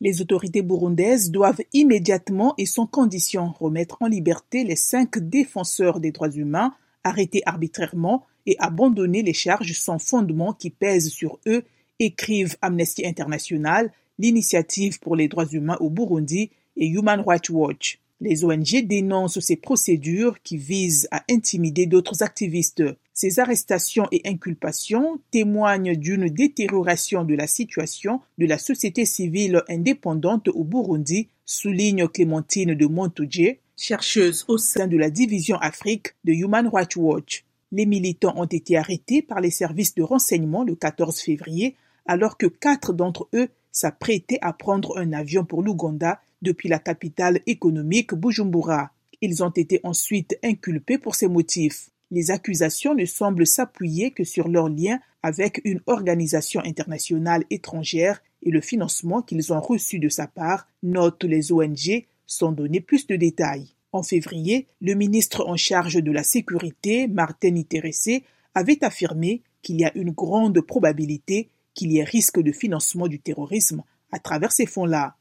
Les autorités burundaises doivent immédiatement et sans condition remettre en liberté les cinq défenseurs des droits humains arrêtés arbitrairement et abandonner les charges sans fondement qui pèsent sur eux, écrivent Amnesty International, l'Initiative pour les droits humains au Burundi et Human Rights Watch. Les ONG dénoncent ces procédures qui visent à intimider d'autres activistes. Ces arrestations et inculpations témoignent d'une détérioration de la situation de la société civile indépendante au Burundi, souligne Clémentine de Montoudje, chercheuse au sein de la division Afrique de Human Rights Watch. Les militants ont été arrêtés par les services de renseignement le 14 février alors que quatre d'entre eux s'apprêtaient à prendre un avion pour l'Ouganda depuis la capitale économique Bujumbura. Ils ont été ensuite inculpés pour ces motifs. Les accusations ne semblent s'appuyer que sur leur lien avec une organisation internationale étrangère et le financement qu'ils ont reçu de sa part, notent les ONG, sans donner plus de détails. En février, le ministre en charge de la sécurité, Martin Iteressé, avait affirmé qu'il y a une grande probabilité qu'il y ait risque de financement du terrorisme à travers ces fonds-là.